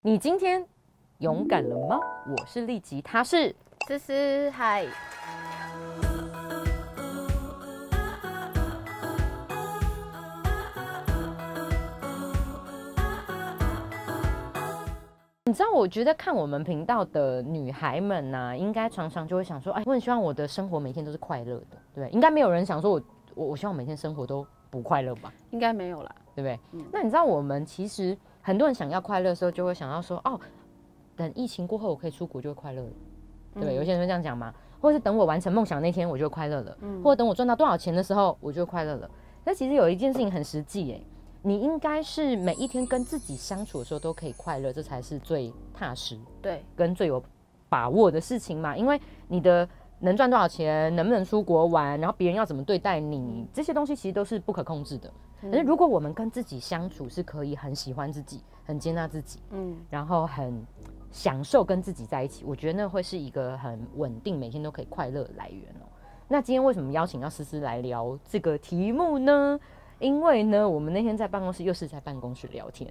你今天勇敢了吗？我是立吉，他是思思，嗨。你知道，我觉得看我们频道的女孩们呢、应该常常就会想说，哎，我很希望我的生活每天都是快乐的，对？应该没有人想说我我我希望每天生活都不快乐吧，应该没有啦。对不对？嗯那你知道我们其实很多人想要快乐的时候，就会想要说，哦，等疫情过后我可以出国就会快乐了，对？有些人会这样讲嘛，或是等我完成梦想那天我就快乐了，嗯或者等我赚到多少钱的时候我就快乐了。但其实有一件事情很实际，哎，你应该是每一天跟自己相处的时候都可以快乐，这才是最踏实对，跟最有把握的事情嘛。因为你的能赚多少钱，能不能出国玩，然后别人要怎么对待你，这些东西其实都是不可控制的。可是如果我们跟自己相处是可以很喜欢自己、很接纳自己，嗯，然后很享受跟自己在一起，我觉得那会是一个很稳定、每天都可以快乐的来源哦。那今天为什么邀请到思思来聊这个题目呢？因为呢，我们那天在办公室又是在办公室聊天，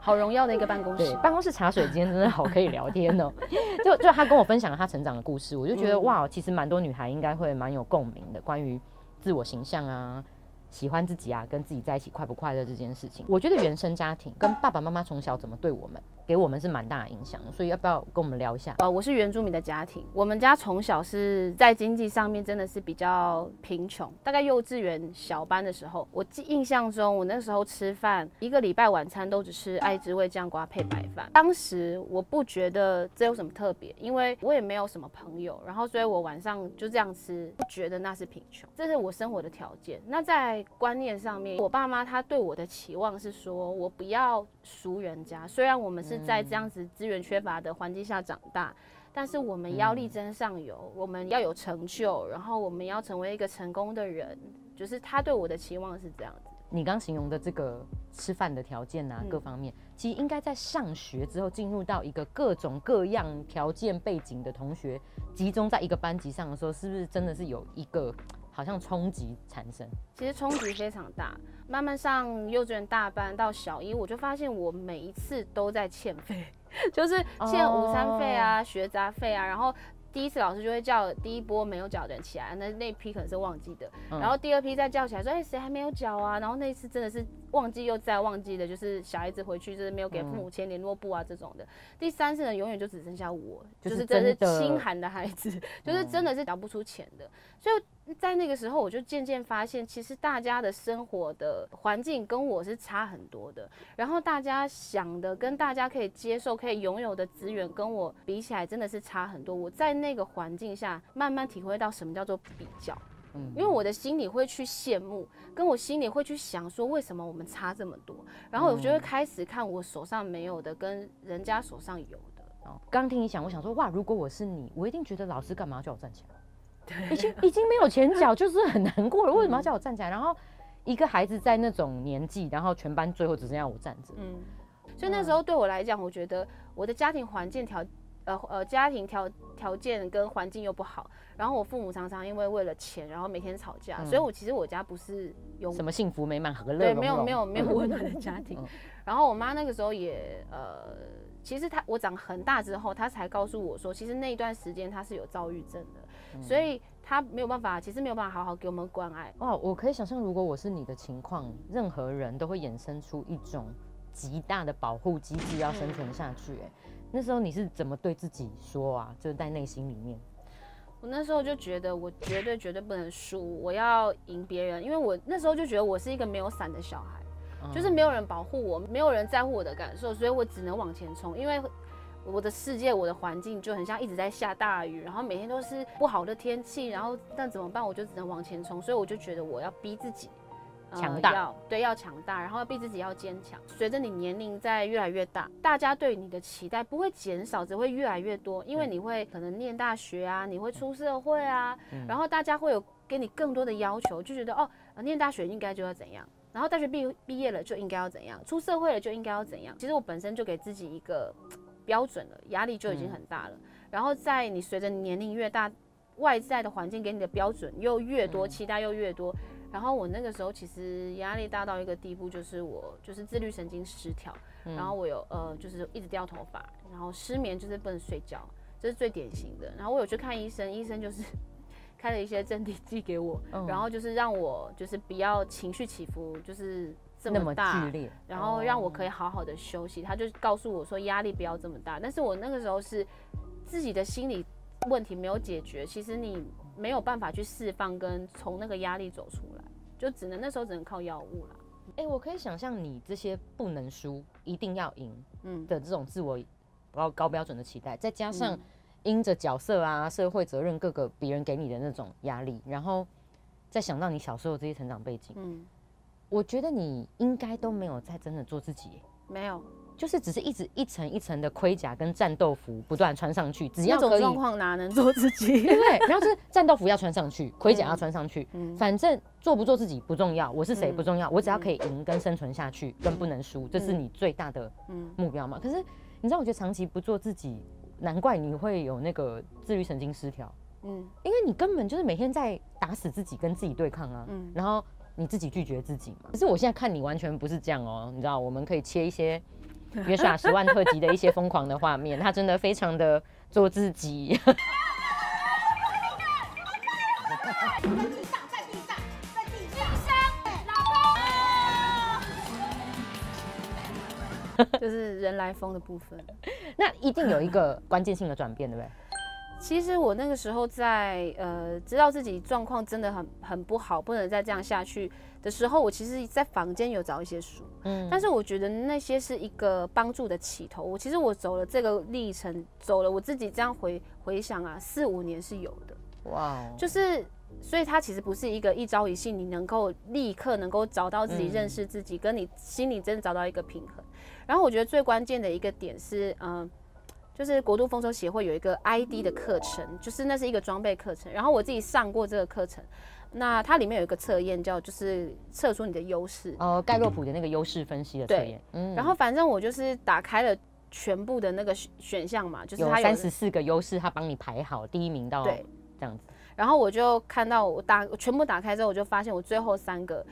好荣耀的一个办公对室。办公室茶水间真的好可以聊天哦。就就他跟我分享了他成长的故事，我就觉得、嗯哇，其实蛮多女孩应该会蛮有共鸣的，关于自我形象啊。喜欢自己啊，跟自己在一起快不快乐这件事情，我觉得原生家庭跟爸爸妈妈从小怎么对我们，给我们是蛮大的影响。所以要不要跟我们聊一下？呃，我是原住民的家庭，我们家从小是在经济上面真的是比较贫穷。大概幼稚园小班的时候，我记印象中，我那时候吃饭一个礼拜晚餐都只吃爱之味酱瓜配白饭。当时我不觉得这有什么特别，因为我也没有什么朋友，然后所以我晚上就这样吃，不觉得那是贫穷，这是我生活的条件。那在观念上面，我爸妈他对我的期望是说我不要输人家，虽然我们是在这样子资源缺乏的环境下长大。但是我们要力争上游，我们要有成就，然后我们要成为一个成功的人，就是他对我的期望是这样子。你刚形容的这个吃饭的条件啊，嗯各方面，其实应该在上学之后进入到一个各种各样条件背景的同学集中在一个班级上的时候，是不是真的是有一个好像冲击产生？其实冲击非常大。慢慢上幼稚园大班到小一，我就发现我每一次都在欠费，就是欠午餐费啊、学杂费啊，然后。第一次老师就会叫第一波没有缴的人起来，那那批可能是忘记的，嗯然后第二批再叫起来说，哎、谁还没有缴啊？然后那一次真的是忘记又再忘记的，就是小孩子回去就是没有给父母签联络簿啊这种的。第三次呢，永远就只剩下我，就就是是真的真的是清寒的孩子，就是真的是缴不出钱的。所以在那个时候，我就渐渐发现，其实大家的生活的环境跟我是差很多的。然后大家想的跟大家可以接受、可以拥有的资源，跟我比起来，真的是差很多。我在那个环境下，慢慢体会到什么叫做比较。嗯因为我的心里会去羡慕，跟我心里会去想说，为什么我们差这么多？然后我就会开始看我手上没有的，跟人家手上有的。哦，刚听你讲，我想说，哇，如果我是你，我一定觉得老师干嘛叫我站起来？已经已经没有前脚，就是很难过了。为什么要叫我站起来？然后一个孩子在那种年纪，然后全班最后只剩下我站着，嗯，所以那时候对我来讲，我觉得我的家庭环境条，呃呃，家庭条条件跟环境又不好，然后我父母常常因为为了钱，然后每天吵架，嗯所以我其实我家不是有什么幸福美满和乐对，没有没有没有温暖的家庭嗯。然后我妈那个时候也呃，其实她我长很大之后，她才告诉我说，其实那一段时间她是有躁郁症的，嗯所以她没有办法，其实没有办法好好给我们关爱。哇，我可以想象，如果我是你的情况，任何人都会衍生出一种极大的保护机制，要生存下去。哎，那时候你是怎么对自己说啊？就是在内心里面，我那时候就觉得我绝对绝对不能输，我要赢别人，因为我那时候就觉得我是一个没有伞的小孩。就是没有人保护我，没有人在乎我的感受，所以我只能往前冲。因为我的世界、我的环境就很像一直在下大雨，然后每天都是不好的天气，然后但怎么办？我就只能往前冲。所以我就觉得我要逼自己。呃强大要对，要强大，然后逼自己要坚强。随着你年龄在越来越大，大家对你的期待不会减少，只会越来越多，因为你会可能念大学啊，你会出社会啊，然后大家会有给你更多的要求，就觉得哦，呃念大学应该就要怎样。然后大学毕毕业了就应该要怎样，出社会了就应该要怎样。其实我本身就给自己一个标准了，压力就已经很大了。然后在你随着年龄越大，外在的环境给你的标准又越多，期待又越多。然后我那个时候其实压力大到一个地步，就是我就是自律神经失调。然后我有呃就是一直掉头发，然后失眠就是不能睡觉，这是最典型的。然后我有去看医生，医生就是 开了一些镇定剂给我，嗯然后就是让我就是不要情绪起伏就是这么么大剧，烈，然后让我可以以好好的休息。他就告诉我说压力不要这么大，但是我那个时候是自己的心理问题没有解决，其实你没有办法去释放跟从那个压力走出来，就只能那时候只能靠药物啦。哎、我可以想象你这些不能输，一定要赢嗯，的这种自我高高标准的期待，再加上嗯因着角色啊、社会责任各个别人给你的那种压力，然后再想到你小时候这些成长背景，嗯，我觉得你应该都没有在真的做自己耶，没有就是只是一直一层一层的盔甲跟战斗服不断穿上去，只要可以，种状况哪能做自己？对？然后就是 战斗服要穿上去，盔甲要穿上去，嗯反正做不做自己不重要，我是谁嗯不重要，我只要可以赢跟生存下去，跟不能输，这是嗯你最大的嗯，目标嘛。可是你知道，我觉得长期不做自己，难怪你会有那个自律神经失调，嗯因为你根本就是每天在打死自己，跟自己对抗啊，嗯然后你自己拒绝自己嘛。可是我现在看你完全不是这样哦，你知道，我们可以切一些约耍十万特辑的一些疯狂的画面，他真的非常的做自己。在地上，在地上，在地上，老公。就是人来疯的部分。那一定有一个关键性的转变，对不对？其实我那个时候在呃知道自己状况真的很很不好，不能再这样下去的时候，我其实，在房间有找一些书，嗯，但是我觉得那些是一个帮助的起头。我其实我走了这个历程，走了我自己这样回回想啊，四五年是有的，哇哦，就是。所以它其实不是一个一朝一夕，你能够立刻能够找到自己、嗯认识自己，跟你心里真的找到一个平衡。然后我觉得最关键的一个点是，嗯、就是国度丰收协会有一个 ID 的课程，就是那是一个装备课程。然后我自己上过这个课程，那它里面有一个测验叫就是测出你的优势。呃，盖洛普的那个优势分析的测对验，嗯然后反正我就是打开了全部的那个选选项嘛，就是有它有三十四个优势，他帮你排好第一名到对这样子。然后我就看到我打全部打开之后，我就发现我最后三个，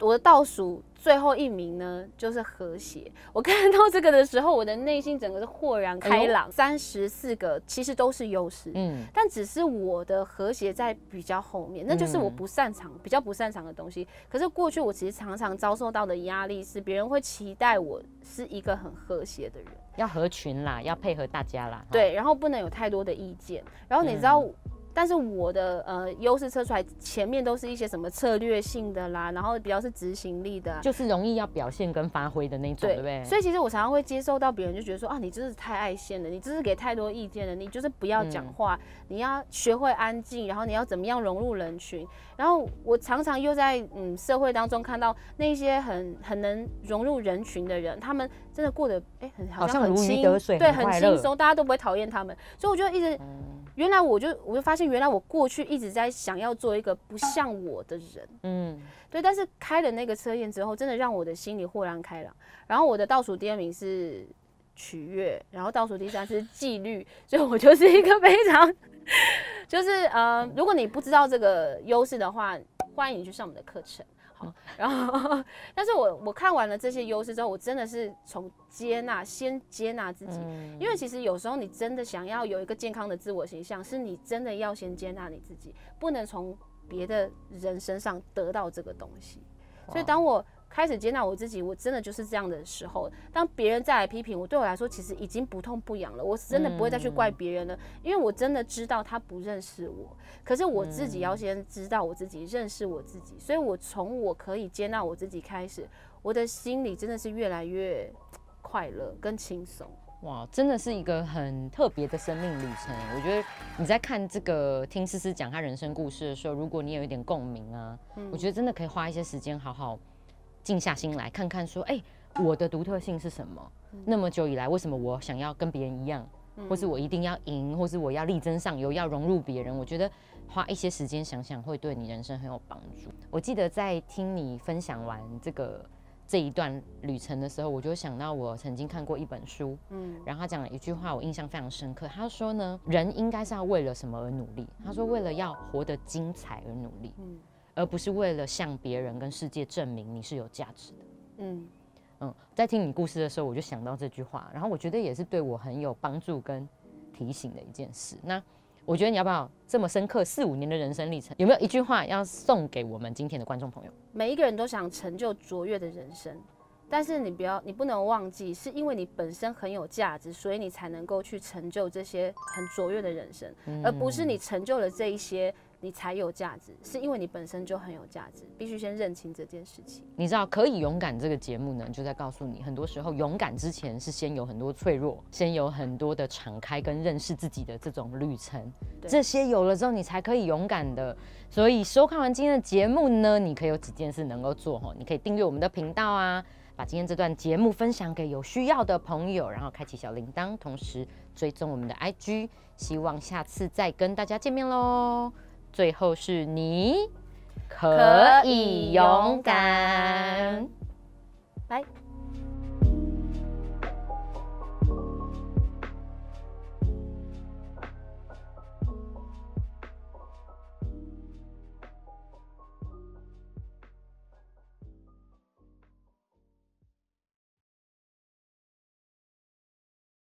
我的倒数最后一名呢就是和谐。我看到这个的时候，我的内心整个是豁然开朗。三十四个其实都是优势，嗯，但只是我的和谐在比较后面，那就是我嗯不擅长、比较不擅长的东西。可是过去我其实常常遭受到的压力是，别人会期待我是一个很和谐的人。要合群啦，要配合大家啦。对，然后不能有太多的意见。然后你知道，但是我的呃优势测出来前面都是一些什么策略性的啦，然后比较是执行力的啊、就是容易要表现跟发挥的那种，对不对？所以其实我常常会接受到别人就觉得说啊，你真是太爱现了，你真是给太多意见了，你就是不要讲嗯话，你要学会安静，然后你要怎么样融入人群。然后我常常又在嗯社会当中看到那些很很能融入人群的人，他们真的过得哎、很好好像很轻，对，很轻松，大家都不会讨厌他们。所以我就一直嗯原来我就我就发现，原来我过去一直在想要做一个不像我的人，嗯，对。但是开了那个测验之后，真的让我的心里豁然开朗。然后我的倒数第二名是取悦，然后倒数第三是纪律，所以我就是一个非常，就是呃，如果你不知道这个优势的话，欢迎你去上我们的课程。好，然后，但是我我看完了这些优势之后，我真的是从接纳，先接纳自己，嗯因为其实有时候你真的想要有一个健康的自我形象，是你真的要先接纳你自己，不能从别的人身上得到这个东西。所以当我开始接纳我自己，我真的就是这样的时候，当别人再来批评我，对我来说其实已经不痛不痒了，我真的不会再去怪别人了，因为我真的知道他不认识我，可是我自己要先知道我自己，认识我自己，所以我从我可以接纳我自己开始，我的心里真的是越来越快乐跟轻松。哇，真的是一个很特别的生命旅程。我觉得你在看这个听思思讲她人生故事的时候，如果你有一点共鸣啊，我觉得真的可以花一些时间好好静下心来看看，说，哎、我的独特性是什么？那么久以来，为什么我想要跟别人一样，或是我一定要赢，或是我要力争上游，要融入别人？我觉得花一些时间想想，会对你人生很有帮助。我记得在听你分享完这个这一段旅程的时候，我就想到我曾经看过一本书，嗯然后他讲了一句话，我印象非常深刻。他说呢，人应该是要为了什么而努力？他说，为了要活得精彩而努力，嗯而不是为了向别人跟世界证明你是有价值的。嗯嗯，在听你故事的时候，我就想到这句话，然后我觉得也是对我很有帮助跟提醒的一件事。那我觉得你要不要这么深刻四五年的人生历程，有没有一句话要送给我们今天的观众朋友？每一个人都想成就卓越的人生，但是你不要，你不能忘记，是因为你本身很有价值，所以你才能够去成就这些很卓越的人生，而不是你成就了这一些。你才有价值，是因为你本身就很有价值，必须先认清这件事情。你知道，可以勇敢这个节目呢，就在告诉你，很多时候勇敢之前是先有很多脆弱，先有很多的敞开跟认识自己的这种旅程。这些有了之后，你才可以勇敢的。所以收看完今天的节目呢，你可以有几件事能够做哈，你可以订阅我们的频道啊，把今天这段节目分享给有需要的朋友，然后开启小铃铛，同时追踪我们的 IG。希望下次再跟大家见面喽。最后是你可以勇敢，来。